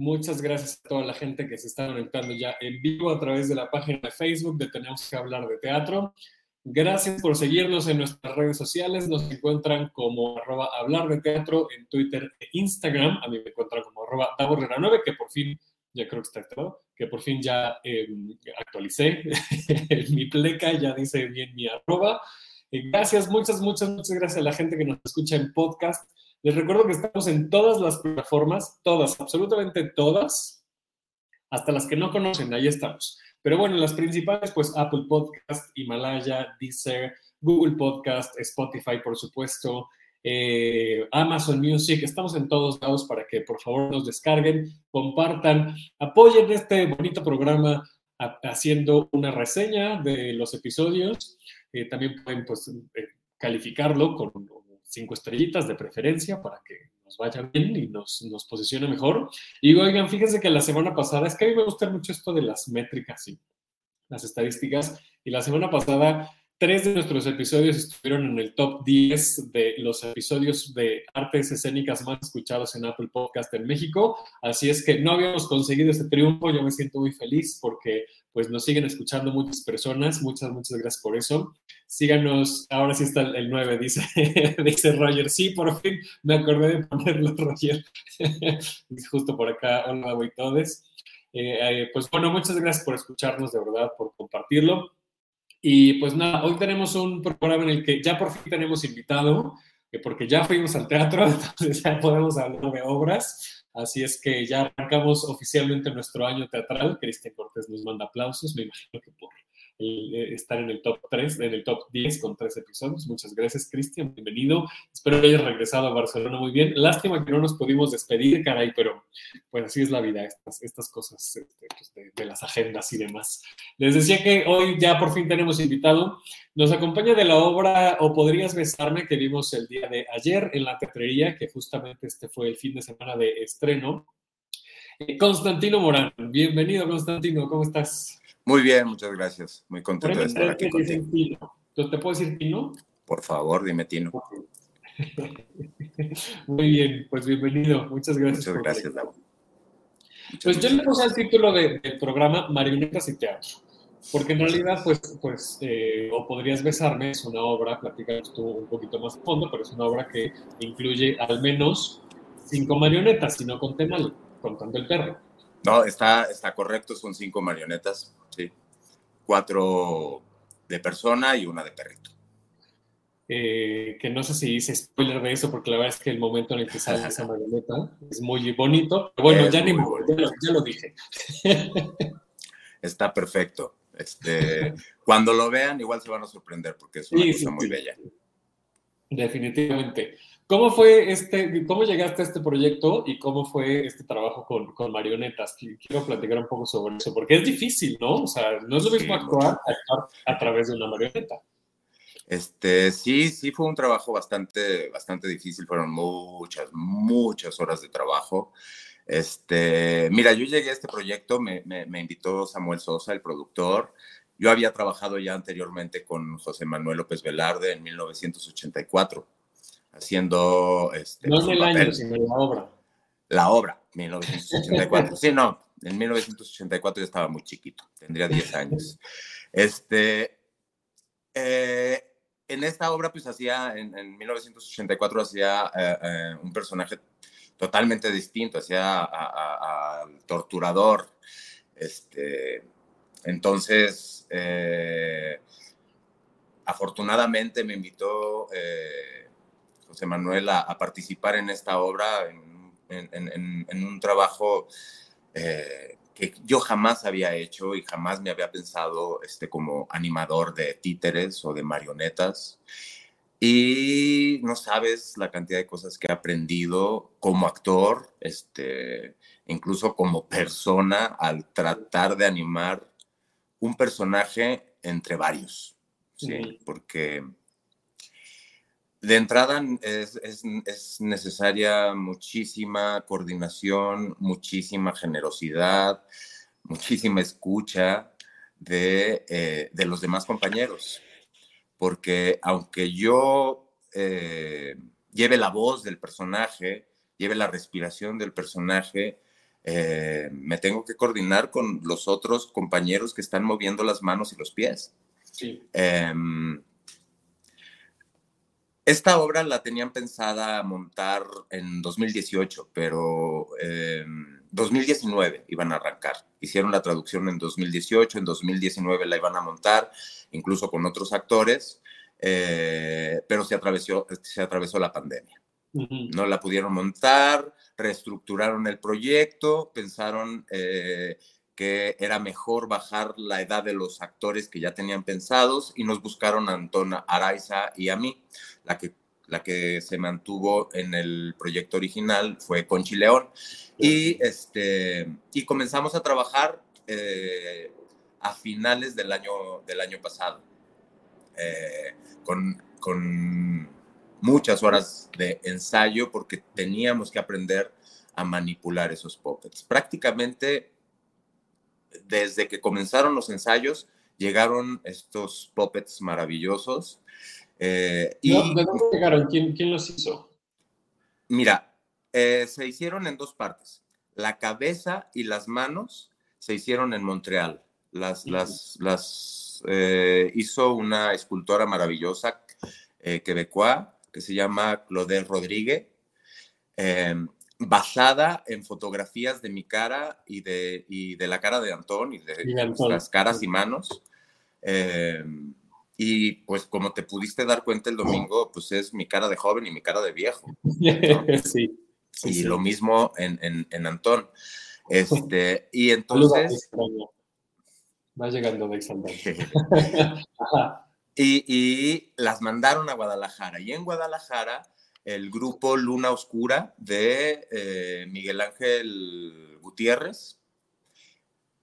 Muchas gracias a toda la gente que se está conectando ya en vivo a través de la página de Facebook de Tenemos que hablar de teatro. Gracias por seguirnos en nuestras redes sociales. Nos encuentran como arroba hablar de teatro en Twitter e Instagram. A mí me encuentran como arroba 9 que por fin, ya creo que está todo, que por fin ya eh, actualicé mi pleca, ya dice bien mi arroba. Eh, gracias, muchas, muchas, muchas gracias a la gente que nos escucha en podcast. Les recuerdo que estamos en todas las plataformas, todas, absolutamente todas, hasta las que no conocen, ahí estamos. Pero bueno, las principales, pues Apple Podcast, Himalaya, Deezer, Google Podcast, Spotify, por supuesto, eh, Amazon Music, estamos en todos lados para que por favor nos descarguen, compartan, apoyen este bonito programa haciendo una reseña de los episodios. Eh, también pueden pues, eh, calificarlo con cinco estrellitas de preferencia para que nos vaya bien y nos, nos posicione mejor. Y oigan, fíjense que la semana pasada, es que a mí me gusta mucho esto de las métricas y las estadísticas, y la semana pasada Tres de nuestros episodios estuvieron en el top 10 de los episodios de artes escénicas más escuchados en Apple Podcast en México. Así es que no habíamos conseguido ese triunfo. Yo me siento muy feliz porque pues nos siguen escuchando muchas personas. Muchas, muchas gracias por eso. Síganos. Ahora sí está el 9, dice, dice Roger. Sí, por fin me acordé de ponerlo, Roger. Justo por acá. Hola, güey, todos. Eh, eh, pues bueno, muchas gracias por escucharnos, de verdad, por compartirlo. Y pues nada, hoy tenemos un programa en el que ya por fin tenemos invitado, porque ya fuimos al teatro, entonces ya podemos hablar de obras. Así es que ya arrancamos oficialmente nuestro año teatral. Cristian Cortés nos manda aplausos, me imagino que por eh, estar en el top 3, en el top 10 con tres episodios. Muchas gracias, Cristian. Bienvenido. Espero que hayas regresado a Barcelona muy bien. Lástima que no nos pudimos despedir, caray, pero pues así es la vida, estas, cosas este, pues, de, las agendas y demás. Les decía que hoy ya por fin tenemos invitado. Nos acompaña de la obra O Podrías Besarme que vimos el día de ayer en la teatrería, que justamente este fue el fin de semana de estreno. Eh, Constantino Morán, bienvenido Constantino, ¿cómo estás? Muy bien, muchas gracias. Muy contento de estar aquí contigo. ¿Te puedo decir Tino? Por favor, dime Tino. Muy bien, pues bienvenido. Muchas gracias. Muchas gracias, Pues yo le puse el título del programa Marionetas y Teatro, porque en realidad, pues, pues eh, o podrías besarme, es una obra, platicamos tú un poquito más a fondo, pero es una obra que incluye al menos cinco marionetas, si no conté mal, contando el perro. No, está, está correcto, son cinco marionetas. Cuatro de persona y una de perrito. Eh, que no sé si hice spoiler de eso, porque la verdad es que el momento en el que sale esa marioneta es muy bonito. bueno, ya ni ya lo, dije. Está perfecto. Este, cuando lo vean, igual se van a sorprender, porque es una cosa muy bella. Definitivamente. ¿Cómo fue este, cómo llegaste a este proyecto y cómo fue este trabajo con, con, marionetas? Quiero platicar un poco sobre eso, porque es difícil, ¿no? O sea, no es lo mismo actuar, a través de una marioneta. Este, sí, sí fue un trabajo bastante, bastante difícil, fueron muchas, muchas horas de trabajo. Este, mira, yo llegué a este proyecto, me, me, me invitó Samuel Sosa, el productor. Yo había trabajado ya anteriormente con José Manuel López Velarde en 1984 haciendo... Este, no es el año, sino la obra. La obra, 1984. sí, no, en 1984 yo estaba muy chiquito, tendría 10 años. Este, eh, en esta obra, pues hacía, en, 1984 hacía eh, eh, un personaje totalmente distinto, hacía al torturador. Este, entonces, afortunadamente me invitó José Manuel a, participar en esta obra, en, un trabajo eh, que yo jamás había hecho y jamás me había pensado este, como animador de títeres o de marionetas. Y no sabes la cantidad de cosas que he aprendido como actor, este, incluso como persona, al tratar de animar un personaje entre varios. ¿sí? Porque de entrada es, es, necesaria muchísima coordinación, muchísima generosidad, muchísima escucha de, eh, de los demás compañeros. Porque aunque yo eh, lleve la voz del personaje, lleve la respiración del personaje, eh, me tengo que coordinar con los otros compañeros que están moviendo las manos y los pies. Sí. Em, esta obra la tenían pensada montar en 2018, pero en 2019 iban a arrancar. Hicieron la traducción en 2018, en 2019 la iban a montar, incluso con otros actores, eh, pero se atravesó, se atravesó la pandemia. No la pudieron montar, reestructuraron el proyecto, pensaron eh, que era mejor bajar la edad de los actores que ya tenían pensados y nos buscaron a Antona Araiza y a mí. La que, la que se mantuvo en el proyecto original fue Conchi León. Y, este, y comenzamos a trabajar eh, a finales del año, del año pasado, eh, con, con muchas horas de ensayo porque teníamos que aprender a manipular esos puppets. Prácticamente desde que comenzaron los ensayos, llegaron estos puppets maravillosos. Eh, y, ¿De dónde llegaron? ¿Quién, ¿Quién, los hizo? Mira, eh, se hicieron en dos partes. La cabeza y las manos se hicieron en Montreal. Las, las, las eh, hizo una escultora maravillosa quebecoa que se llama Claudel Rodríguez basada en fotografías de mi cara y de, y de la cara de Antón y de las caras y manos. Eh, y pues como te pudiste dar cuenta el domingo, pues es mi cara de joven y mi cara de viejo. Sí. y lo mismo en, en, en, Antón. Este, y entonces... Va llegando de y, y las mandaron a Guadalajara. Y en Guadalajara el grupo Luna Oscura de eh, Miguel Ángel Gutiérrez.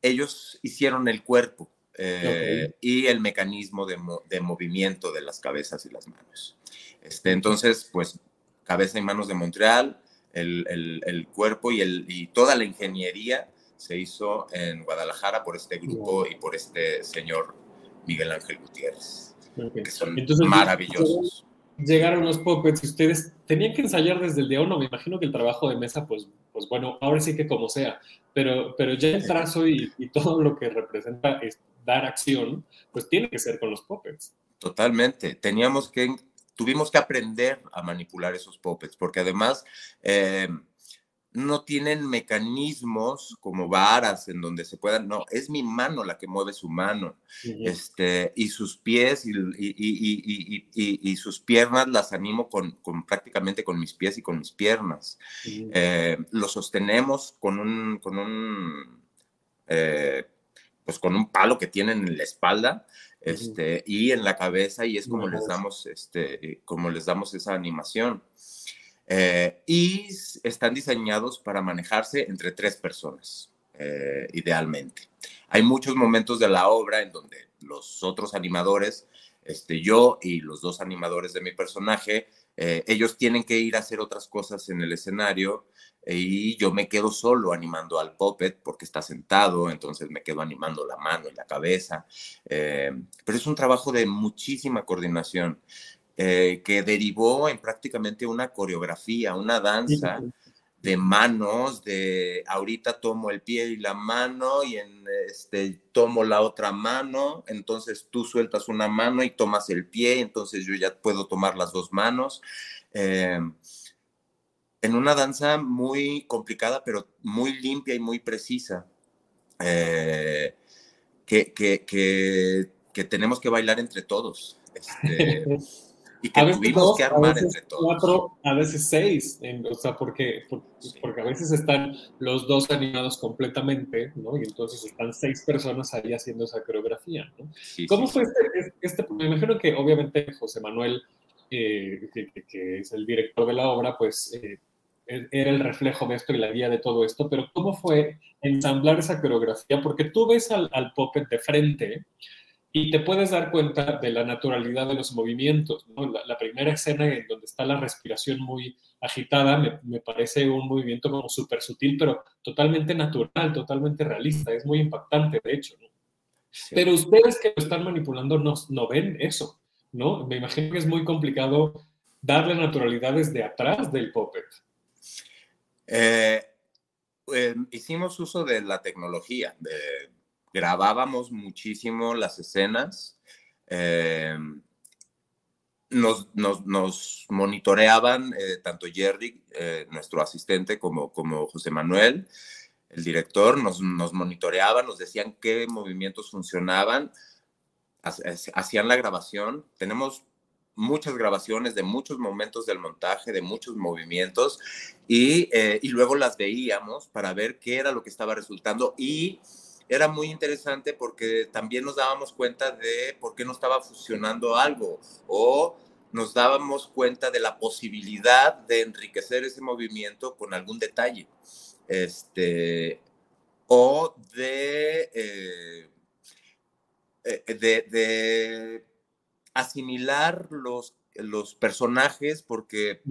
Ellos hicieron el cuerpo eh, y el mecanismo de, movimiento de las cabezas y las manos. Este, entonces, pues, cabeza y manos de Montreal, el, cuerpo y, y, toda la ingeniería se hizo en Guadalajara por este grupo y por este señor Miguel Ángel Gutiérrez, que son maravillosos llegaron los puppets y ustedes tenían que ensayar desde el día uno. Me imagino que el trabajo de mesa, pues, pues bueno, ahora sí que como sea, pero, pero ya el trazo y, todo lo que representa es dar acción, pues tiene que ser con los puppets. Totalmente. Teníamos que, tuvimos que aprender a manipular esos puppets, porque además... Eh, no tienen mecanismos como varas en donde se puedan, no, es mi mano la que mueve su mano, este, y sus pies y, y, sus piernas las animo con, con, prácticamente con mis pies y con mis piernas. Eh, lo sostenemos con un, con un, eh, pues con un palo que tienen en la espalda, este, y en la cabeza, y es como les damos, este, como les damos esa animación. Eh, y están diseñados para manejarse entre tres personas, eh, idealmente. Hay muchos momentos de la obra en donde los otros animadores, este, yo y los dos animadores de mi personaje, eh, ellos tienen que ir a hacer otras cosas en el escenario y yo me quedo solo animando al puppet porque está sentado, entonces me quedo animando la mano y la cabeza. pero es un trabajo de muchísima coordinación. Eh, que derivó en prácticamente una coreografía, una danza de manos, de ahorita tomo el pie y la mano y en este tomo la otra mano, entonces tú sueltas una mano y tomas el pie, entonces yo ya puedo tomar las dos manos. Eh, en una danza muy complicada, pero muy limpia y muy precisa, eh, que, que, que, tenemos que bailar entre todos. Este, y que tuvimos que armar entre todos. Cuatro, a veces seis, o sea, porque, porque, a veces están los dos animados completamente, ¿no? Y entonces están seis personas ahí haciendo esa coreografía, ¿no? ¿Cómo fue este, este, Me imagino que obviamente José Manuel que, que, es el director de la obra, pues era el reflejo de esto y la guía de todo esto, pero ¿cómo fue ensamblar esa coreografía? Porque tú ves al, al puppet de frente y te puedes dar cuenta de la naturalidad de los movimientos. La, primera escena en donde está la respiración muy agitada me, parece un movimiento como súper sutil, pero totalmente natural, totalmente realista. Es muy impactante, de hecho. Pero ustedes que lo están manipulando no, no ven eso, ¿no? Me imagino que es muy complicado darle naturalidad desde atrás del puppet. Eh, em, hicimos uso de la tecnología, grabábamos muchísimo las escenas, em, nos, nos, monitoreaban eh, tanto Jerry, eh, nuestro asistente, como, como José Manuel, el director, nos, nos monitoreaban, nos decían qué movimientos funcionaban, hacían la grabación. Tenemos muchas grabaciones de muchos momentos del montaje, de muchos movimientos, y, eh, y, luego las veíamos para ver qué era lo que estaba resultando y era muy interesante porque también nos dábamos cuenta de por qué no estaba funcionando algo o nos dábamos cuenta de la posibilidad de enriquecer ese movimiento con algún detalle. Este, o de, eh, eh, de, de asimilar los, los personajes porque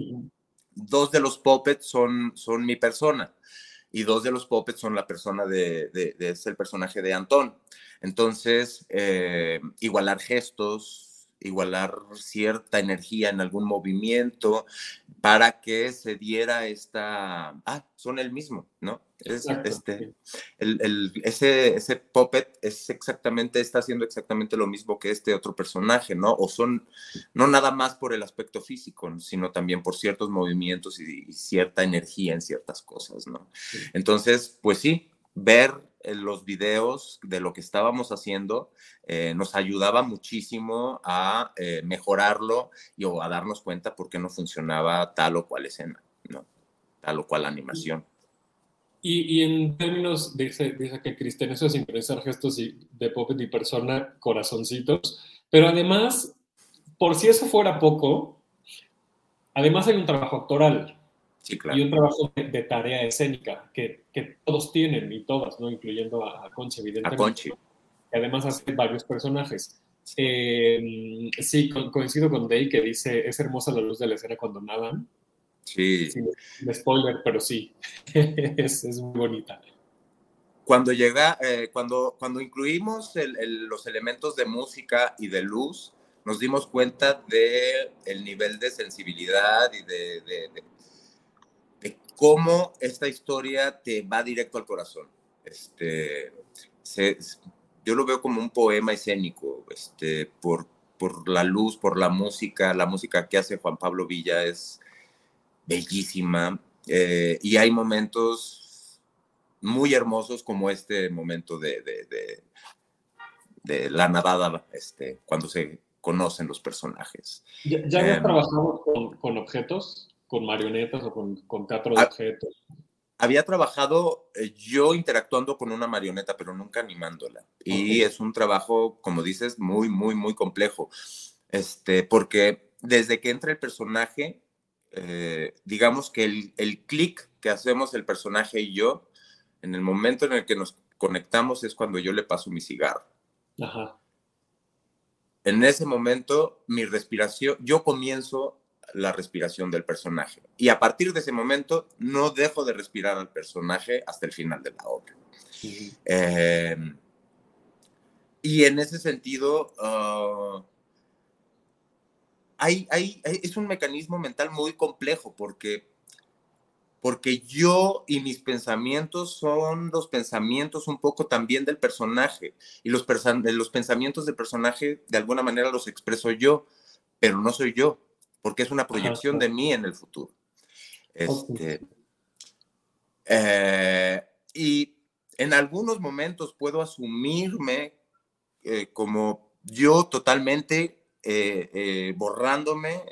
dos de los puppets son, son mi persona y dos de los puppets son la persona de, de, es el personaje de Antón. Entonces, eh, igualar gestos, igualar cierta energía en algún movimiento para que se diera esta, ah, son el mismo, ¿no? Es, este, el, ese, ese puppet es exactamente, está haciendo exactamente lo mismo que este otro personaje, ¿no? O son, no nada más por el aspecto físico, sino también por ciertos movimientos y, cierta energía en ciertas cosas, ¿no? Entonces, pues sí, ver los videos de lo que estábamos haciendo eh, nos ayudaba muchísimo a eh, mejorarlo y o a darnos cuenta por qué no funcionaba tal o cual escena, ¿no? Tal o cual animación. Y, en términos, dice, dice que Cristian, eso es sincronizar gestos y, de puppet y persona, corazoncitos, pero además, por si eso fuera poco, además hay un trabajo actoral. Y un trabajo de, tarea escénica que, que, todos tienen y todas, ¿no? Incluyendo a, Conchi, evidentemente. A Conchi. Que además hace varios personajes. Eh, sí, coincido con Day que dice, es hermosa la luz de la escena cuando nadan. Sí. Sin spoiler, pero sí, es, es, muy bonita. Cuando llega, eh, cuando, cuando incluimos el, los elementos de música y de luz, nos dimos cuenta de el nivel de sensibilidad y de, de cómo esta historia te va directo al corazón. Este, yo lo veo como un poema escénico, este, por, por la luz, por la música, la música que hace Juan Pablo Villa es bellísima eh, y hay momentos muy hermosos como este momento de, de, de, la nadada, este, cuando se conocen los personajes. ¿Ya, ya habías em, trabajado con, con objetos? Con marionetas o con, con teatro de ah, objetos? Había trabajado eh, yo interactuando con una marioneta, pero nunca animándola. Y es un trabajo, como dices, muy, muy, muy complejo. Este, porque desde que entra el personaje, eh, digamos que el, el clic que hacemos el personaje y yo, en el momento en el que nos conectamos es cuando yo le paso mi cigarro. Ajá. En ese momento, mi respiración, yo comienzo la respiración del personaje. Y a partir de ese momento no dejo de respirar al personaje hasta el final de la obra. Em, y en ese sentido, ah, hay, hay, es un mecanismo mental muy complejo porque, porque yo y mis pensamientos son los pensamientos un poco también del personaje. Y los, los pensamientos del personaje de alguna manera los expreso yo, pero no soy yo porque es una proyección de mí en el futuro. Este, eh, y en algunos momentos puedo asumirme eh, como yo totalmente eh, borrándome,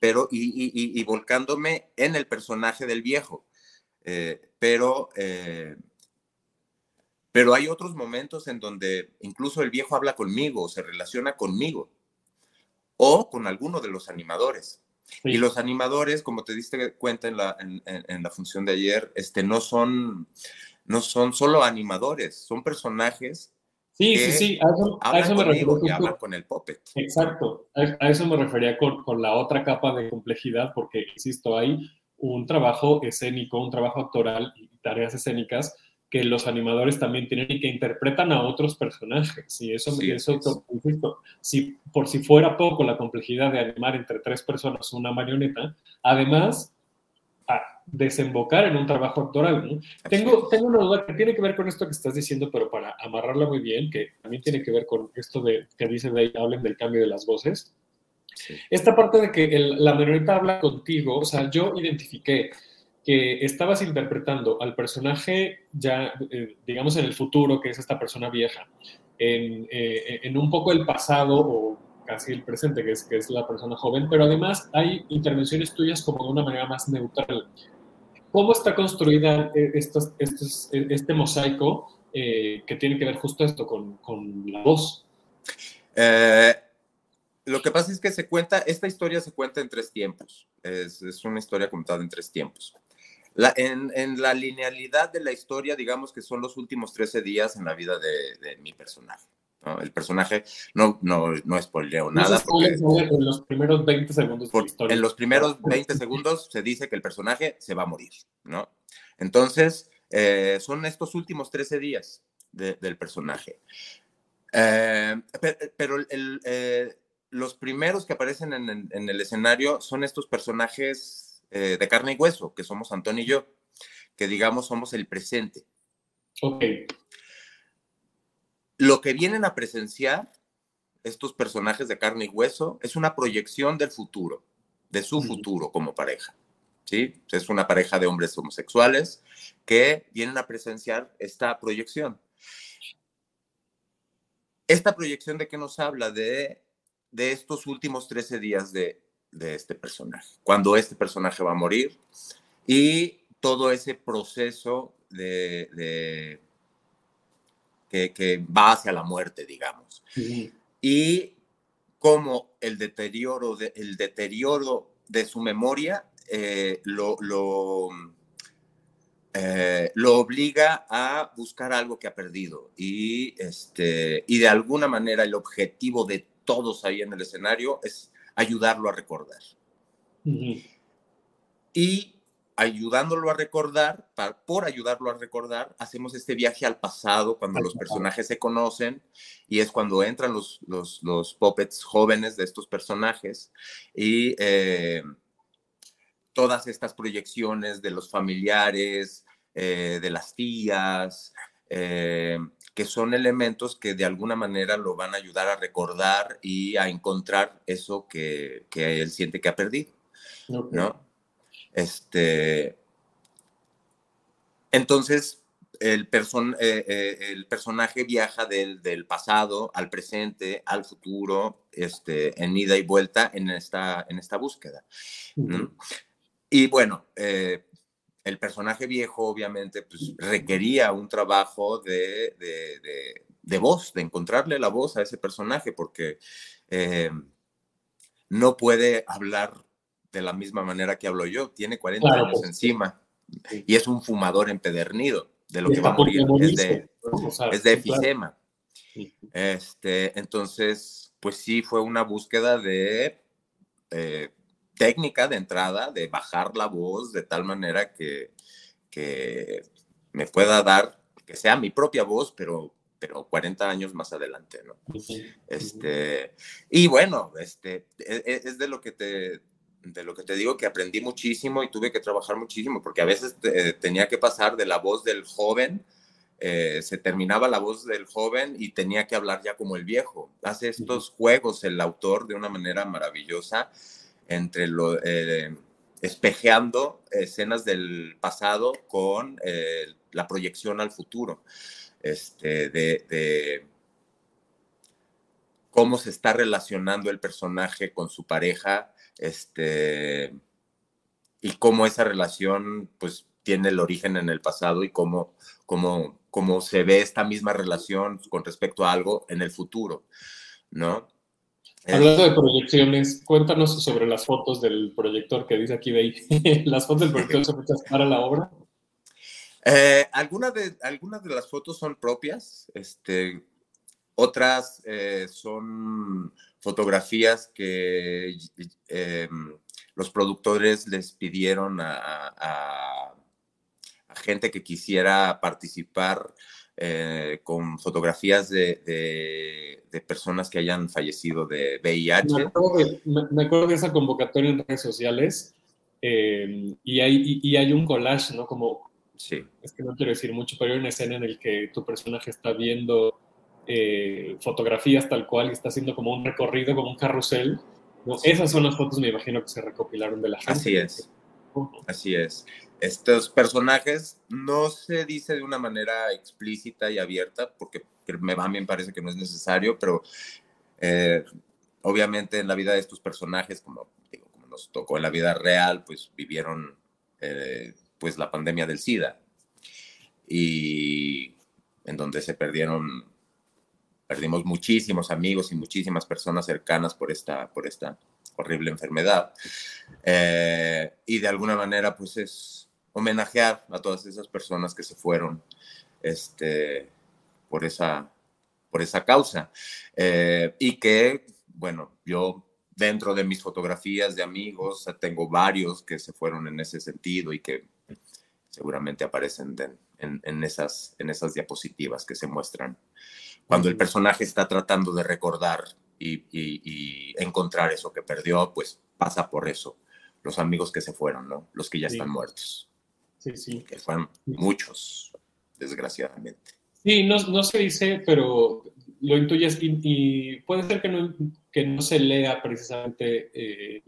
pero y, y, volcándome en el personaje del viejo. pero, pero hay otros momentos en donde incluso el viejo habla conmigo, se relaciona conmigo o con alguno de los animadores. Y los animadores, como te diste cuenta en la, en, la función de ayer, este, no, son, no son solo animadores, son personajes Sí, sí, sí, a eso, me refería. con el puppet. Exacto, a, eso me refería con, con, la otra capa de complejidad, porque, insisto, hay un trabajo escénico, un trabajo actoral y tareas escénicas que los animadores también tienen y que interpretan a otros personajes. Y eso, sí, eso insisto, si por si fuera poco la complejidad de animar entre tres personas una marioneta, además a desembocar en un trabajo actoral. Tengo, tengo una duda que tiene que ver con esto que estás diciendo, pero para amarrarla muy bien, que también tiene que ver con esto de que dicen de hablen del cambio de las voces. Esta parte de que la marioneta habla contigo, o sea, yo identifiqué que estabas interpretando al personaje ya, eh, digamos, en el futuro, que es esta persona vieja, en, eh, en, un poco el pasado o casi el presente, que es, que es la persona joven, pero además hay intervenciones tuyas como de una manera más neutral. ¿Cómo está construida eh, estos, estos, este mosaico que tiene que ver justo esto con, con la voz? lo que pasa es que se cuenta, esta historia se cuenta en tres tiempos. Es, es una historia contada en tres tiempos en, la linealidad de la historia, digamos que son los últimos 13 días en la vida de, mi personaje. El personaje, no, no, no spoileo nada. Porque, en los primeros 20 segundos de la historia. En los primeros 20 segundos se dice que el personaje se va a morir, ¿no? Entonces, eh, son estos últimos 13 días del personaje. Eh, pero eh, los primeros que aparecen en el escenario son estos personajes eh, de carne y hueso, que somos Antonio y yo, que digamos somos el presente. Ok. Lo que vienen a presenciar estos personajes de carne y hueso es una proyección del futuro, de su futuro como pareja. ¿sí? Es una pareja de hombres homosexuales que vienen a presenciar esta proyección. Esta proyección de qué nos habla de, de estos últimos 13 días de, de este personaje, cuando este personaje va a morir y todo ese proceso de, que, va hacia la muerte, digamos. Y cómo el deterioro de, el deterioro de su memoria eh, lo, lo, eh, lo, obliga a buscar algo que ha perdido. Y, este, y de alguna manera el objetivo de todos ahí en el escenario es ayudarlo a recordar. Y ayudándolo a recordar, por ayudarlo a recordar, hacemos este viaje al pasado cuando los personajes se conocen y es cuando entran los, los, los puppets jóvenes de estos personajes y eh, todas estas proyecciones de los familiares, eh, de las tías, eh, que son elementos que de alguna manera lo van a ayudar a recordar y a encontrar eso que, que él siente que ha perdido, ¿no? Este, entonces, el, person, eh, eh, el personaje viaja del, del, pasado al presente, al futuro, este, en ida y vuelta en esta, en esta búsqueda. Y bueno, eh, el personaje viejo obviamente pues, requería un trabajo de, de, voz, de encontrarle la voz a ese personaje, porque eh, no puede hablar de la misma manera que hablo yo, tiene 40 años pues, encima y es un fumador empedernido, de lo que va a morir, es de, es de efisema. Este, entonces, pues sí, fue una búsqueda de... Eh, técnica de entrada de bajar la voz de tal manera que, que me pueda dar, que sea mi propia voz, pero, pero 40 años más adelante, ¿no? Este, y bueno, este, e, e, es, de lo que te de lo que te digo que aprendí muchísimo y tuve que trabajar muchísimo, porque a veces tenía que pasar de la voz del joven, eh, se terminaba la voz del joven y tenía que hablar ya como el viejo. Hace estos juegos el autor de una manera maravillosa entre lo, eh, espejeando escenas del pasado con eh, la proyección al futuro, este, de, cómo se está relacionando el personaje con su pareja, este, y cómo esa relación, pues, tiene el origen en el pasado y cómo, cómo, cómo se ve esta misma relación con respecto a algo en el futuro, ¿no? Hablando de proyecciones, cuéntanos sobre las fotos del proyector que dice aquí de ¿Las fotos del proyector son hechas para la obra? Eh, algunas, de, algunas de las fotos son propias, este, otras eh, son fotografías que eh, los productores les pidieron a, gente que quisiera participar eh, con fotografías de, personas que hayan fallecido de VIH. Me acuerdo de, esa convocatoria en redes sociales y, hay, y hay un collage, ¿no? Como, sí. es que no quiero decir mucho, pero hay una escena en la que tu personaje está viendo eh, fotografías tal cual y está haciendo como un recorrido, como un carrusel. Esas son las fotos, me imagino, que se recopilaron de la gente. Así es. Así es. Estos personajes no se dice de una manera explícita y abierta, porque me, a mí me parece que no es necesario, pero eh, obviamente en la vida de estos personajes, como, digo, como nos tocó en la vida real, pues vivieron eh, pues la pandemia del SIDA y en donde se perdieron perdimos muchísimos amigos y muchísimas personas cercanas por esta, por esta horrible enfermedad. Eh, y de alguna manera, pues es homenajear a todas esas personas que se fueron este, por, esa, por esa causa. Eh, y que, bueno, yo dentro de mis fotografías de amigos tengo varios que se fueron en ese sentido y que seguramente aparecen en, en, esas, en esas diapositivas que se muestran cuando el personaje está tratando de recordar y, encontrar eso que perdió, pues pasa por eso. Los amigos que se fueron, ¿no? Los que ya están muertos. Sí, sí. Que fueron muchos, desgraciadamente. Sí, no, no se dice, pero lo intuyes y, puede ser que no, que no se lea precisamente eh,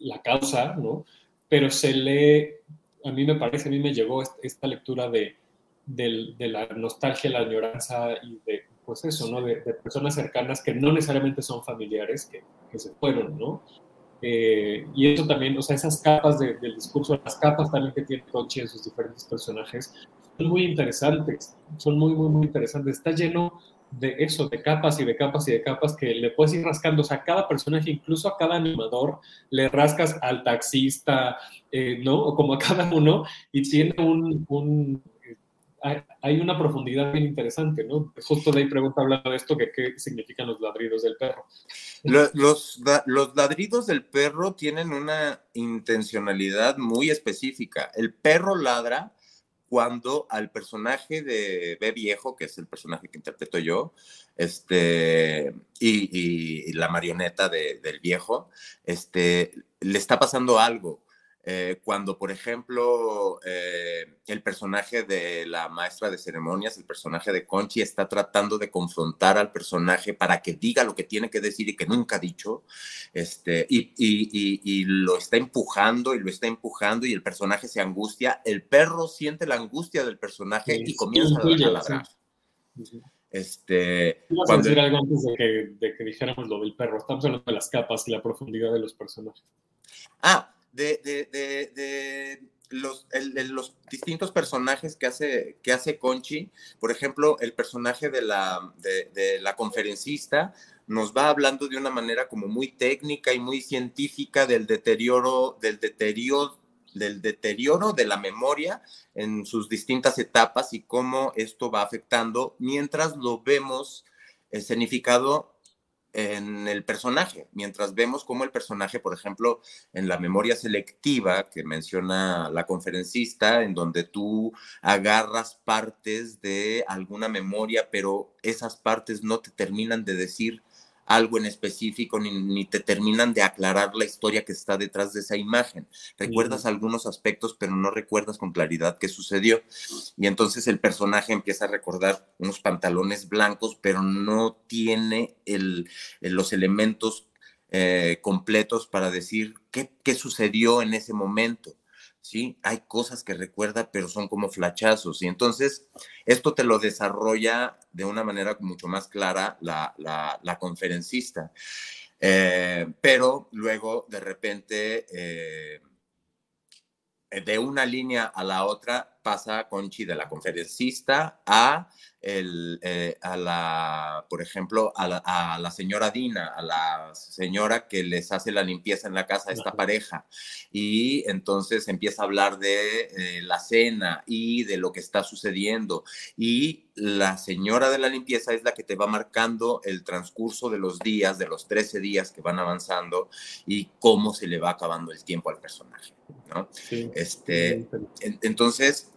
la causa, ¿no? Pero se lee, a mí me parece, a mí me llegó esta lectura de, de, de la nostalgia, la añoranza y de pues eso, ¿no? De, personas cercanas que no necesariamente son familiares, que, que se fueron, ¿no? Eh, y eso también, o sea, esas capas del discurso, las capas también que tiene Conchi en sus diferentes personajes, son muy interesantes, son muy, muy, muy interesantes. Está lleno de eso, de capas y de capas y de capas que le puedes ir rascando. O sea, a cada personaje, incluso a cada animador, le rascas al taxista, eh, ¿no? O como a cada uno, y tiene un, un hay, una profundidad bien interesante, ¿no? Justo de ahí pregunta hablando de esto, que qué significan los ladridos del perro. Los, ladridos del perro tienen una intencionalidad muy específica. El perro ladra cuando al personaje de B Viejo, que es el personaje que interpreto yo, este, y, la marioneta del viejo, este, le está pasando algo eh, cuando, por ejemplo, eh, el personaje de la maestra de ceremonias, el personaje de Conchi, está tratando de confrontar al personaje para que diga lo que tiene que decir y que nunca ha dicho, este, y, y, lo está empujando y lo está empujando y el personaje se angustia, el perro siente la angustia del personaje y comienza a ladrar. Este, cuando... decir algo antes de que, de que dijéramos lo del perro. Estamos hablando de las capas y la profundidad de los personajes. Ah, de, los, distintos personajes que hace, que hace Conchi. Por ejemplo, el personaje de la, de, la conferencista nos va hablando de una manera como muy técnica y muy científica del deterioro, del deterioro, del deterioro de la memoria en sus distintas etapas y cómo esto va afectando mientras lo vemos escenificado en el personaje, mientras vemos cómo el personaje, por ejemplo, en la memoria selectiva que menciona la conferencista, en donde tú agarras partes de alguna memoria, pero esas partes no te terminan de decir algo en específico ni, te terminan de aclarar la historia que está detrás de esa imagen. Recuerdas algunos aspectos, pero no recuerdas con claridad qué sucedió. Y entonces el personaje empieza a recordar unos pantalones blancos, pero no tiene el, los elementos eh, completos para decir qué, qué sucedió en ese momento. ¿Sí? Hay cosas que recuerda, pero son como flachazos. Y entonces, esto te lo desarrolla de una manera mucho más clara la, conferencista. Eh, pero luego, de repente, eh, de una línea a la otra pasa Conchi de la conferencista a, el, eh, a la, por ejemplo, a la, señora Dina, a la señora que les hace la limpieza en la casa a esta pareja. Y entonces empieza a hablar de eh, la cena y de lo que está sucediendo. Y la señora de la limpieza es la que te va marcando el transcurso de los días, de los 13 días que van avanzando y cómo se le va acabando el tiempo al personaje. ¿no? este, entonces,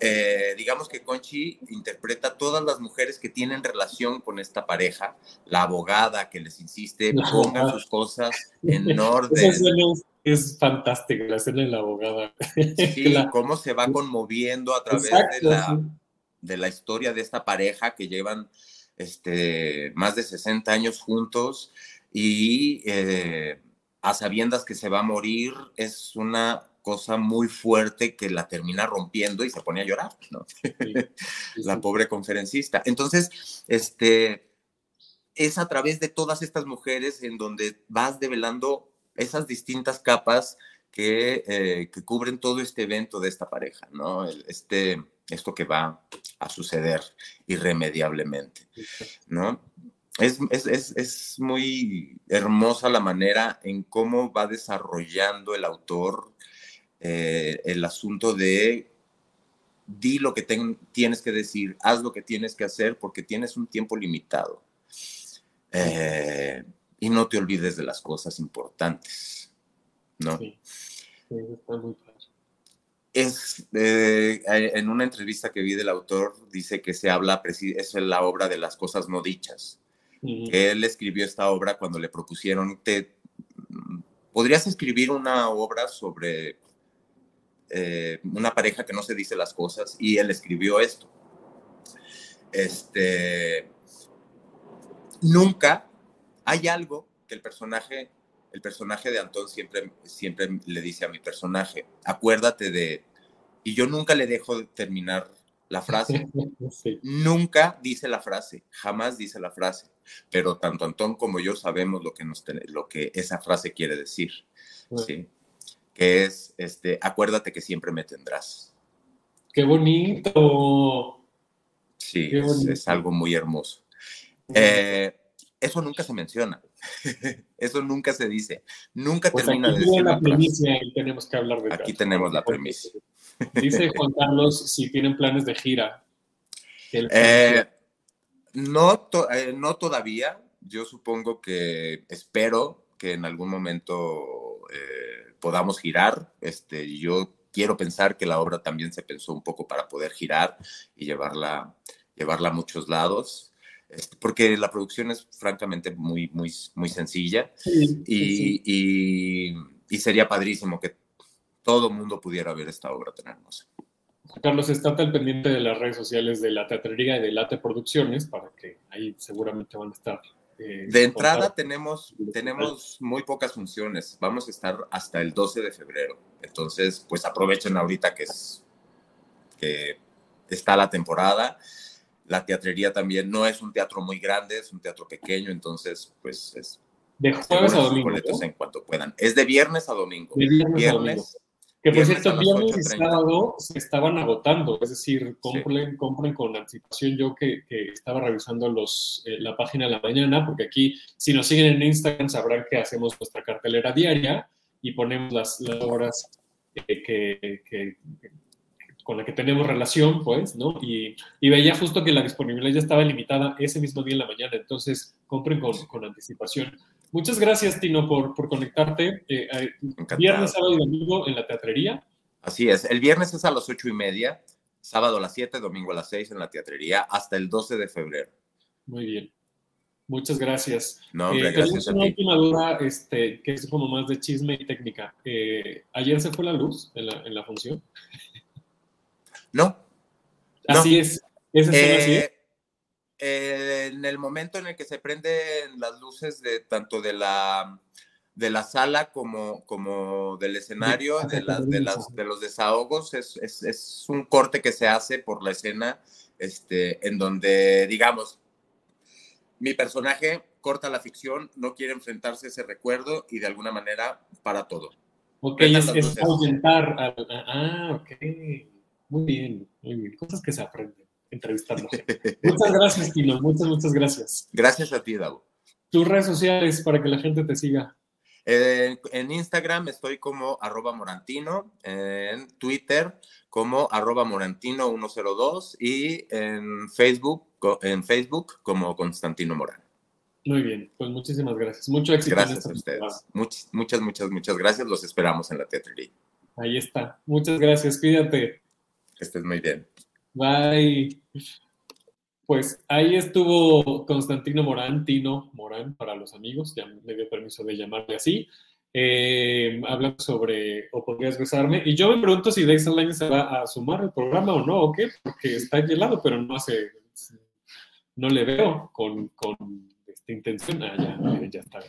eh, digamos que Conchi interpreta todas las mujeres que tienen relación con esta pareja, la abogada que les insiste, pongan sus cosas en orden. Es, fantástica la escena de la abogada. Sí, cómo se va conmoviendo a través de, la, de la historia de esta pareja que llevan este, más de 60 años juntos y eh, a sabiendas que se va a morir, es una cosa muy fuerte que la termina rompiendo y se pone a llorar, ¿no? la pobre conferencista. Entonces, este, es a través de todas estas mujeres en donde vas develando esas distintas capas que, eh, que cubren todo este evento de esta pareja, ¿no? Este, esto que va a suceder irremediablemente, ¿no? es, muy hermosa la manera en cómo va desarrollando el autor eh, el asunto de di lo que tienes que decir, haz lo que tienes que hacer porque tienes un tiempo limitado. Eh, y no te olvides de las cosas importantes, ¿no? Sí, Es, eh, en una entrevista que vi del autor, dice que se habla, es la obra de las cosas no dichas. Él escribió esta obra cuando le propusieron, te, ¿podrías escribir una obra sobre eh, una pareja que no se dice las cosas? Y él escribió esto. Este, nunca hay algo que el personaje, el personaje de Antón siempre, siempre le dice a mi personaje, acuérdate de, y yo nunca le dejo de terminar la frase. Nunca dice la frase, jamás dice la frase pero tanto Antón como yo sabemos lo que, nos, lo que esa frase quiere decir, ¿sí? Que es, este, acuérdate que siempre me tendrás. ¡Qué bonito! Sí, Es, algo muy hermoso. Eh, eso nunca se menciona. eso nunca se dice. Nunca pues termina de decir la premisa y tenemos que hablar de Aquí tenemos la premisa. Dice Juan Carlos si tienen planes de gira. Eh, no, eh, no todavía. Yo supongo que espero que en algún momento eh, podamos girar. Este, yo quiero pensar que la obra también se pensó un poco para poder girar y llevarla, llevarla a muchos lados. Este, porque la producción es francamente muy, muy, muy sencilla y, y, sería padrísimo que todo el mundo pudiera ver esta obra tan hermosa. Carlos, está al pendiente de las redes sociales de la Teatrería y de Late Producciones para que ahí seguramente van a estar. Eh, de entrada tenemos, tenemos muy pocas funciones. Vamos a estar hasta el 12 de febrero. Entonces, pues aprovechen ahorita que, es, que está la temporada. La teatrería también no es un teatro muy grande, es un teatro pequeño, entonces, pues es. De jueves a domingo. en cuanto puedan. Es de viernes a domingo. viernes que por cierto, viernes y sábado se estaban agotando, es decir, compren, compren con anticipación. Yo que, que estaba revisando los, eh, la página de la mañana, porque aquí, si nos siguen en Instagram, sabrán que hacemos nuestra cartelera diaria y ponemos las, las obras eh, que, que, con las que tenemos relación, pues, ¿no? Y, y, veía justo que la disponibilidad ya estaba limitada ese mismo día en la mañana, entonces compren con, con anticipación. Muchas gracias, Tino, por, por conectarte. Eh, eh, viernes, sábado y domingo en la teatrería. Así es. El viernes es a las ocho y media, sábado a las siete, domingo a las seis en la teatrería, hasta el 12 de febrero. Muy bien. Muchas gracias. No, hombre, eh, gracias a una ti. última duda, este, que es como más de chisme y técnica. ¿Ayer se fue la luz en la, en la función? No. Así es. ¿Esa es así? Eh, en el momento en el que se prenden las luces de tanto de la de la sala como, como del escenario, de, las, de, las, de los desahogos, es, es, es, un corte que se hace por la escena, este, en donde, digamos, mi personaje corta la ficción, no quiere enfrentarse a ese recuerdo y de alguna manera para todo. Ok, Prendan es, es al- Ah, ok. Muy bien, muy bien. Cosas que se aprenden entrevistando gente. Muchas gracias, Tino. Muchas, muchas gracias. Gracias a ti, Davo. Tus redes sociales para que la gente te siga. Eh, en Instagram estoy como arroba morantino, en Twitter como arroba morantino102 y en Facebook, en Facebook como Constantino Morán. Muy bien, pues muchísimas gracias. Mucho éxito. Gracias a ustedes. muchas, muchas, muchas gracias. Los esperamos en la teatrería. Ahí está. Muchas gracias. Cuídate. Que estés muy bien. Bye. Pues ahí estuvo Constantino Morán, Tino Morán para los amigos, ya me dio permiso de llamarle así, eh, hablando sobre O podrías besarme. Y yo me pregunto si Daisy Line se va a sumar al programa o no, o qué, porque está helado, pero no hace, no le veo con, con esta intención. Ah, ya, ya, está.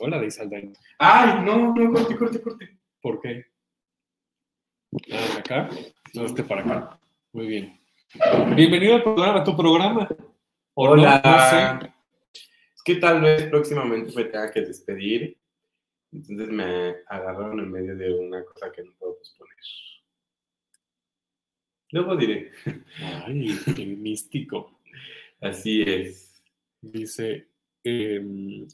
Hola, Daisy Line. Ay, no, no, corte, corte, corte. ¿Por qué? Ah, acá. No, este para acá. Muy bien. Bienvenido al programa, a tu programa. ¿O no? Hola. No sé. Es que tal vez próximamente me tenga que despedir. Entonces me agarraron en medio de una cosa que no puedo posponer. Luego diré. Ay, qué místico. Así es. Dice, em,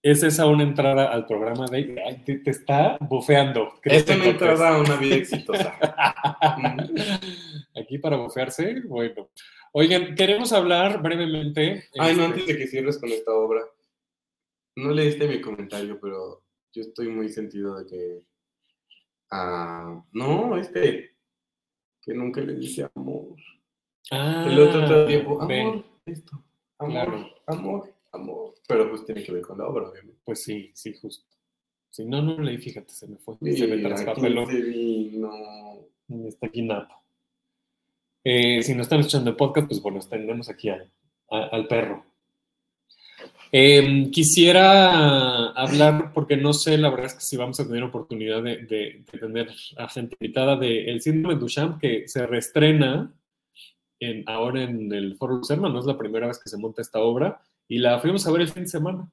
¿es esa una entrada al programa de... Ay, te, te está bufeando. Esta Cristian me entrada a una vida exitosa. Aquí para bufearse, bueno. Oigan, queremos hablar brevemente. Ay, no, este, antes de que cierres con esta obra. No leíste mi comentario, pero yo estoy muy sentido de que. Ah, no, este. Que nunca le dice amor. Ah, El otro todo el tiempo, ve, amor, esto, amor, Claro. amor, amor. Pero pues tiene que ver con la obra, obviamente. Pues sí, sí, justo. Si no, no leí, fíjate, se me fue. Y se me traspapeló. se vino. Está aquí Napo. Eh, si no están escuchando el podcast, pues bueno, tenemos aquí al, a- al perro. Eh, quisiera hablar, porque no sé, la verdad es que si vamos a tener oportunidad de, de- de tener a gente invitada de El Síndrome de Duchamp, que se reestrena en, ahora en el Foro Lucerna, no es la primera vez que se monta esta obra, y la fuimos a ver el fin de semana.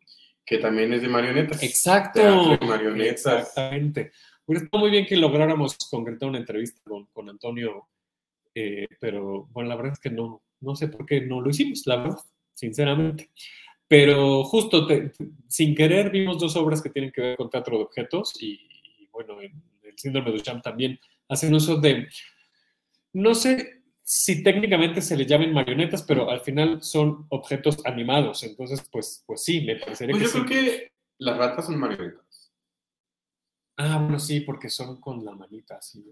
Que también es de marionetas. Exacto. De marionetas. Exactamente. Hubiera estado muy bien que lográramos concretar una entrevista con, con Antonio, eh, pero bueno, la verdad es que no, no sé por qué no lo hicimos, la verdad, sinceramente. Pero justo te- sin querer vimos dos obras que tienen que ver con teatro de objetos y, y, bueno, en el síndrome de Duchamp también hacen uso de, no sé si técnicamente se le llamen marionetas, pero al final son objetos animados. Entonces, pues, pues sí, me parecería Pues que yo sí. creo que las ratas son marionetas. Ah, bueno, sí, porque son con la manita, así.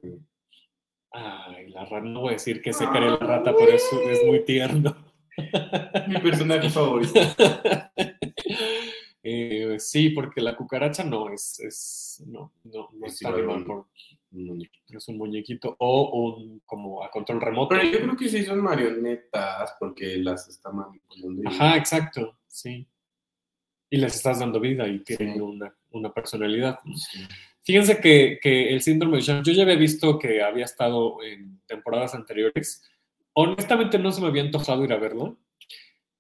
Ay, la rata, no voy a decir que se cree la rata, pero es, es muy tierno. Mi personaje favorito. Eh, sí, porque la cucaracha no es, es no, no, no Es está igual animal un- por, un muñeco. es un muñequito o un como a control remoto. Pero yo creo que sí son marionetas porque las está manipulando. Ajá, exacto, sí. Y les estás dando vida y tienen Sí. una, una personalidad. Sí. Fíjense que, que el síndrome de Duchamp, yo ya había visto que había estado en temporadas anteriores. Honestamente no se me había antojado ir a verlo.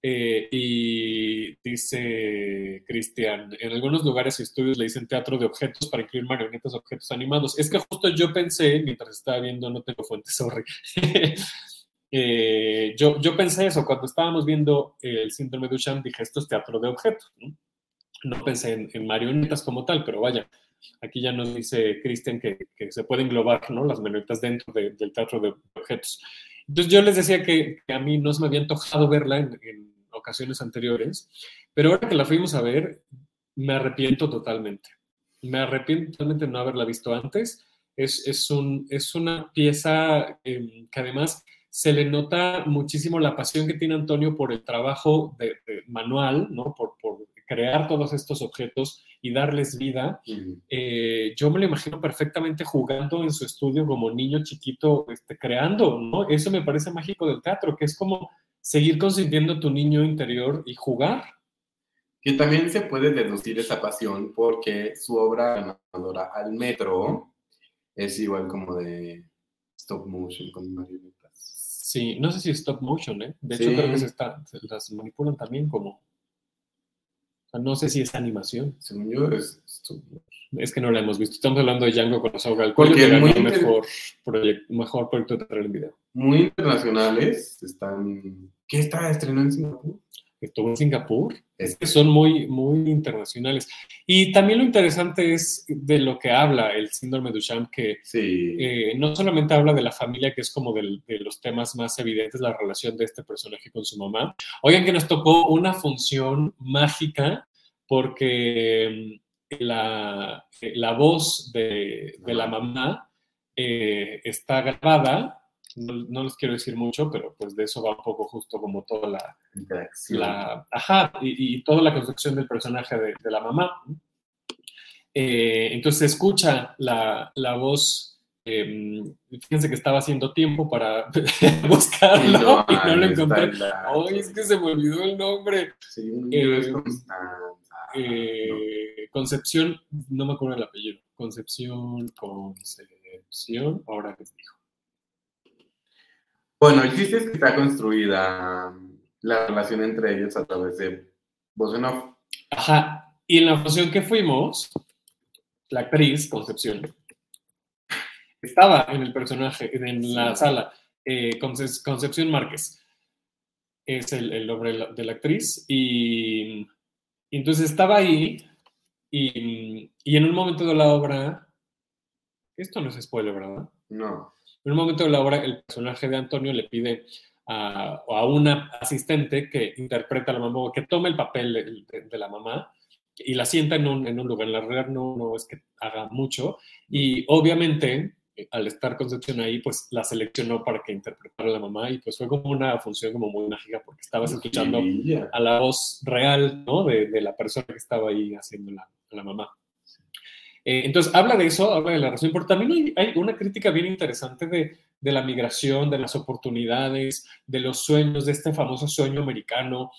Eh, y dice Cristian, en algunos lugares y estudios le dicen teatro de objetos para incluir marionetas, objetos animados. Es que justo yo pensé, mientras estaba viendo, no tengo fuente, sorry. Eh, yo, yo pensé eso, cuando estábamos viendo el síndrome de Duchamp, dije, esto es teatro de objetos. No, no pensé en, en marionetas como tal, pero vaya, Aquí ya nos dice Cristian que, se puede englobar ¿no? las marionetas dentro de- del teatro de objetos. Entonces yo les decía que, a mí no se me había antojado verla en, ocasiones anteriores, pero ahora que la fuimos a ver, me arrepiento totalmente. Me arrepiento totalmente de no haberla visto antes. Es, es, un, es una pieza eh, que además se le nota muchísimo la pasión que tiene Antonio por el trabajo manual, ¿no? por, por crear todos estos objetos y darles vida Mm. eh, yo me lo imagino perfectamente jugando en su estudio como niño chiquito, este, creando, ¿no? Eso me parece mágico del teatro, que es como seguir consintiendo tu niño interior y jugar. Que también se puede deducir esa pasión porque su obra ganadora al metro es igual como de stop motion con marionetas. Sí, no sé si stop motion, ¿eh? De hecho, Sí. creo que se, está, se las manipulan también como... no sé si es animación. Según yo es. Es que no la hemos visto. Estamos hablando de Django con la soga al cuello, que ganó inter- mejor, proyec- mejor proyecto teatral en video. Muy internacionales están. ¿Qué está estrenando en Singapur? Estuvo en Singapur. Es- que son muy, muy internacionales. Y también lo interesante es de lo que habla el síndrome de Duchamp, que Sí. eh, no solamente habla de la familia, que es como del- de los temas más evidentes, la relación de este personaje con su mamá. Oigan que nos tocó una función mágica porque mm, la, eh, la voz de, de la mamá eh, está grabada. No, no les quiero decir mucho, pero pues de eso va un poco justo como toda la, la, ajá, y, y toda la construcción del personaje de, de la mamá. ¿no? Eh, entonces se escucha la, la voz. eh, fíjense que estaba haciendo tiempo para buscarlo y no, lo encontré. dato. Ay, es que se me olvidó el nombre. Sí, Eh, Constanza. Eh, Concepción, no me acuerdo el apellido. Concepción, Concepción, ahora les digo. Bueno, el chiste es que está construida la relación entre ellos a través de voz en off. Ajá, y en la función que fuimos, la actriz, Concepción, estaba en el personaje, en la Sí. sala, eh, Conce- Concepción Márquez. Es el, el nombre de la, de la actriz. Y, y entonces estaba ahí y, y en un momento de la obra, esto no es spoiler, ¿verdad? No. En un momento de la obra, el personaje de Antonio le pide a, a una asistente que interpreta a la mamá, o que tome el papel de, de- de la mamá y la sienta en un, en un lugar. En la realidad no, no es que haga mucho. Y obviamente, al estar Concepción ahí, pues la seleccionó para que interpretara a la mamá y pues fue como una función como muy mágica porque estabas escuchando a la voz real, ¿no? De, de la persona que estaba ahí haciendo la mamá. Eh, entonces, habla de eso, habla de la relación, pero también hay, hay una crítica bien interesante de, de la migración, de las oportunidades, de los sueños, de este famoso sueño americano,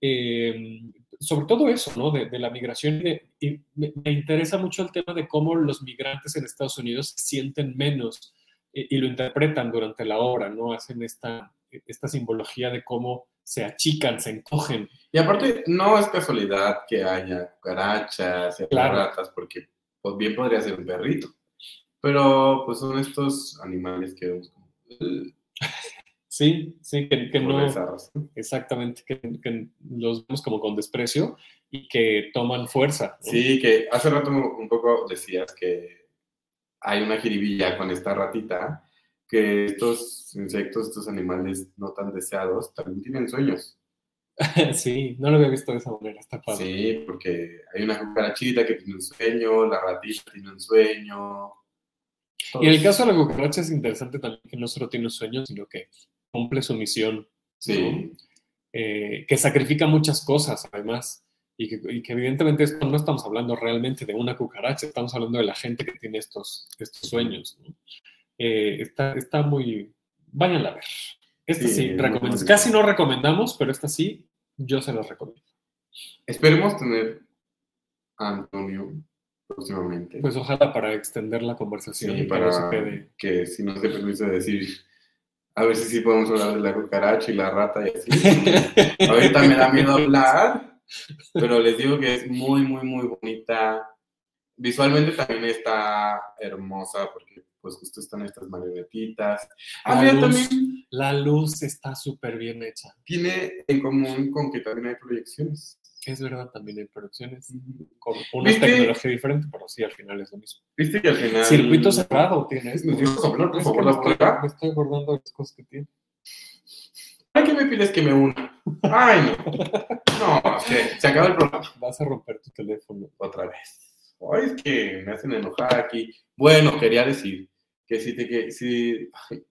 eh, sobre todo eso, ¿no? De, de la migración. y me, me interesa mucho el tema de cómo los migrantes en Estados Unidos se sienten menos eh, y lo interpretan durante la obra, ¿no? Hacen esta, esta simbología de cómo se achican, se encogen. Y aparte, no es casualidad que haya cucarachas y Claro. ratas, porque pues, bien podría ser un perrito. Pero pues son estos animales que vemos como, "Ugh", Sí, sí, que, no, exactamente, que, que los vemos como con desprecio y que toman fuerza. ¿no? Sí, que hace rato un poco decías que hay una jiribilla con esta ratita, que estos insectos, estos animales no tan deseados, también tienen sueños. sí, no lo había visto de esa manera, está padre. Sí, porque hay una cucarachita que tiene un sueño, la ratita tiene un sueño. Y en el caso de la cucaracha es interesante también que no solo tiene un sueño, sino que cumple su misión, Sí, eh, que sacrifica muchas cosas además, y que, y que evidentemente esto no estamos hablando realmente de una cucaracha, estamos hablando de la gente que tiene estos, estos sueños. ¿no? Eh, está, está muy... Váyanla a ver. Esta Sí, sí, muy recomend- bonita. casi no recomendamos, pero esta sí, yo se las recomiendo. esperemos tener a Antonio próximamente. Pues ojalá para extender la conversación Sí, y que no se para quede. que si nos dé permiso de decir, a ver si sí podemos hablar de la cucaracha y la rata y así. Ahorita me da miedo hablar, pero les digo que es muy, muy, muy bonita. Visualmente también está hermosa porque pues justo están estas marionetitas. Ah, La mira, luz. también La luz está súper bien hecha. tiene en común con que también hay proyecciones. Es verdad, también hay producciones con una ¿Viste? tecnología diferente, pero sí, al final es lo mismo. Viste que al final... Circuito cerrado tiene esto. ¿Nos hablar, por favor, me estoy, bola? me estoy acordando de las cosas que tiene. ¿Para qué me pides que me una? Ay, no. No, se, se acaba el programa. Vas a romper tu teléfono. otra vez. Ay, es que me hacen enojar aquí. Bueno, quería decir que si te que si, ay,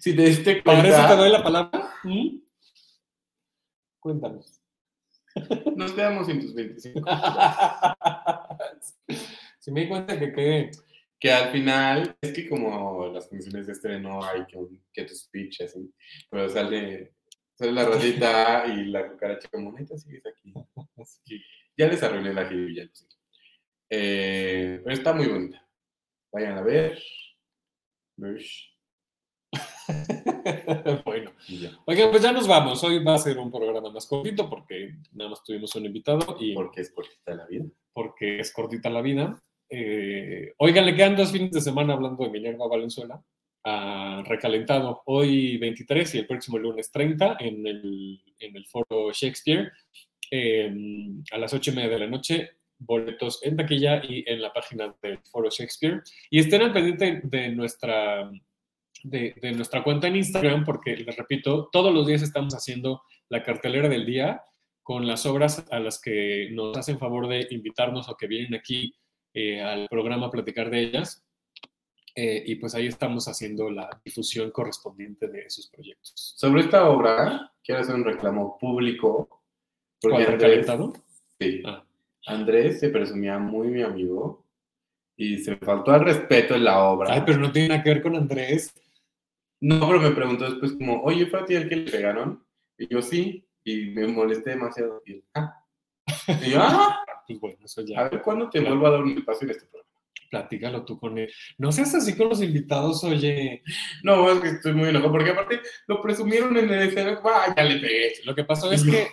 si te diste ¿Para eso te cuenta, doy la palabra? ¿Mm? Cuéntanos. nos quedamos en tus 25. si me di cuenta que quedé. Que al final, es que como las funciones de estreno hay que, que tu speech así, pero sale, sale la ratita y la cucaracha como neta sigues aquí. Ya les arruiné la jiribilla. Eh, pero está muy bonita. Vayan a ver. Bueno, oigan, pues ya nos vamos. Hoy va a ser un programa más cortito porque nada más tuvimos un invitado y Porque es cortita la vida. porque es cortita la vida. eh, oigan, le quedan dos fines de semana hablando de Minerva Valenzuela. recalentado hoy 23 y el próximo lunes 30 en el, en el foro Shakespeare eh, a las 8 y media de la noche. Boletos en taquilla y en la página del foro Shakespeare. Y estén al pendiente de nuestra, de, de nuestra cuenta en Instagram porque, les repito, todos los días estamos haciendo la cartelera del día con las obras a las que nos hacen favor de invitarnos o que vienen aquí eh, al programa a platicar de ellas. Eh, y pues ahí estamos haciendo la difusión correspondiente de esos proyectos. Sobre esta obra, quiero hacer un reclamo público. Porque ¿Cuál, Andrés, recalentado? sí, Ah. Andrés se presumía muy mi amigo y se faltó al respeto en la obra. Ay, pero no tiene nada que ver con Andrés. No, pero me preguntó después como, oye, ¿fue a ti el que le pegaron? Y yo sí, y me molesté demasiado. Y, ah. Y yo, ah, Pues bueno, eso a ya. ver cuándo te vuelvo a dar un espacio en este programa. Platícalo tú con él. No seas así con los invitados, oye. No, es que estoy muy enojado, porque aparte lo presumieron en el escenario, ¡ah, ya le pegué! Lo que pasó es que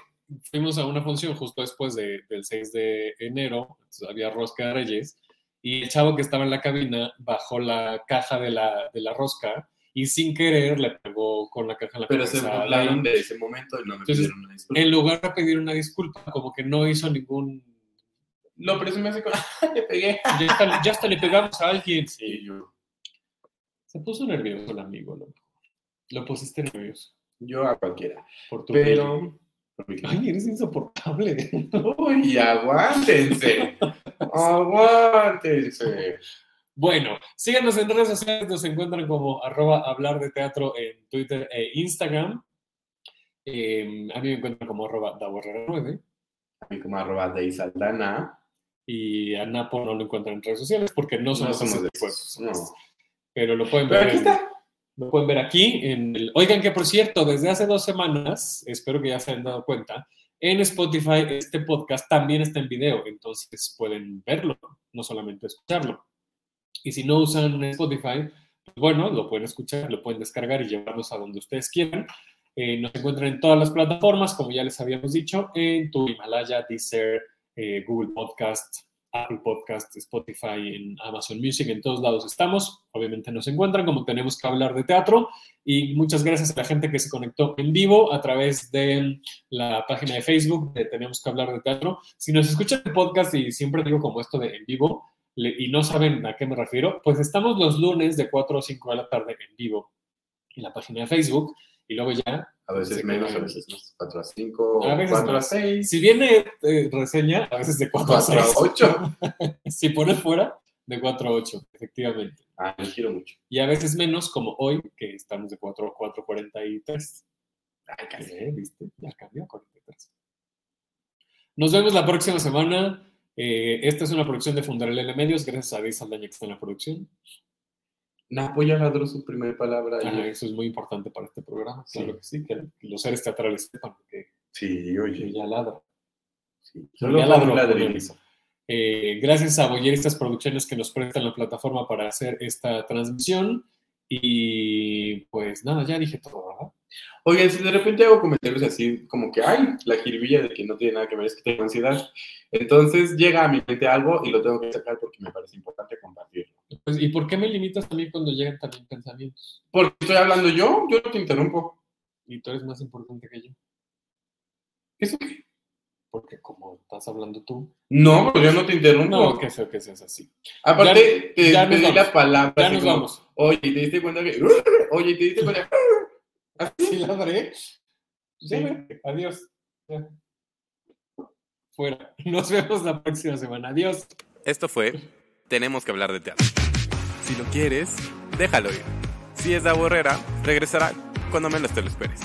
fuimos a una función justo después de- del 6 de enero, había rosca de reyes, y el chavo que estaba en la cabina bajó la caja de la, de la rosca y sin querer le pegó con la caja en la Pero se cabeza a burlaron Lai. de ese momento y no me Entonces, pidieron una disculpa. En lugar de pedir una disculpa, como que no hizo ningún... Lo presumí así como, ¡ah, le pegué! Ya hasta, ya hasta le pegamos a alguien. Y yo, Se puso nervioso el amigo, lo, lo pusiste nervioso. yo a cualquiera. Por tu Pero... Ay, eres insoportable. ¡Uy, aguántense! ¡Aguántense! Bueno, síganos en redes sociales, nos encuentran como arroba hablar de teatro en Twitter e Instagram. Eh, a mí me encuentran como arroba daborrera9 A mí como arroba de Isaldana. y a Napo no lo encuentran en redes sociales porque no somos, No somos de esos, no. Pero lo pueden Pero ver. aquí en- está. Lo pueden ver aquí. En el... Oigan, que por cierto, desde hace dos semanas, espero que ya se hayan dado cuenta, en Spotify este podcast también está en video, entonces pueden verlo, no solamente escucharlo. Y si no usan Spotify, pues bueno, lo pueden escuchar, lo pueden descargar y llevarlos a donde ustedes quieran. Eh, nos encuentran en todas las plataformas, como ya les habíamos dicho, en tu Himalaya, Deezer, eh, Google Podcast, Apple Podcast, Spotify, en Amazon Music, en todos lados estamos. Obviamente nos encuentran como tenemos que hablar de teatro. Y muchas gracias a la gente que se conectó en vivo a través de la página de Facebook de Tenemos que hablar de teatro. Si nos escuchan en podcast y siempre digo como esto de en vivo y no saben a qué me refiero, pues estamos los lunes de 4 o 5 de la tarde en vivo en la página de Facebook y luego ya A veces Se menos, a veces más. 4 a 5, A veces 4 a más. 6, Si viene eh, reseña, a veces de 4 a 4 a 6. 8. Si pones fuera, de 4 a 8, efectivamente. Ah, los quiero mucho. Y a veces menos, como hoy, que estamos de 4 a 4.43. Ay, casi. Eh, ¿Viste? Ya cambió a 43. Nos vemos la próxima semana. Eh, esta es una producción de Fundarelene Medios, gracias a David Saldaña que está en la producción. Napo ya ladró su primera palabra. y- Ajá, eso es muy importante para este programa. Sí. Claro que sí, que los seres teatrales sepan que, Sí, oye. ya ladra. Sí. Solo Ya ladró. Eh, gracias a Boyeristas Producciones que nos prestan la plataforma para hacer esta transmisión. Y pues nada, ya dije todo, ¿verdad? Oigan, si de repente hago comentarios así, como que, ay, la jiribilla de que no tiene nada que ver, es que tengo ansiedad. Entonces llega a mi mente algo y lo tengo que sacar porque me parece importante compartirlo. Pues, ¿Y por qué me limitas a mí cuando llegan también pensamientos? Porque estoy hablando yo, yo no te interrumpo. Y tú eres más importante que yo. ¿Eso qué? Porque como estás hablando tú. No, pero yo no te interrumpo. No, qué feo que seas así. Aparte, te ya pedí vamos. la palabra. Ya así nos como, vamos. Oye, ¿te diste cuenta que.? Oye, ¿te diste cuenta? Así. ¿Sí ladré? Ya Sí. Adiós. Ya. Fuera. Nos vemos la próxima semana. Adiós. Esto fue Tenemos que hablar de teatro. Si lo quieres, déjalo ir. Si es la borrera, regresará cuando menos te lo esperes.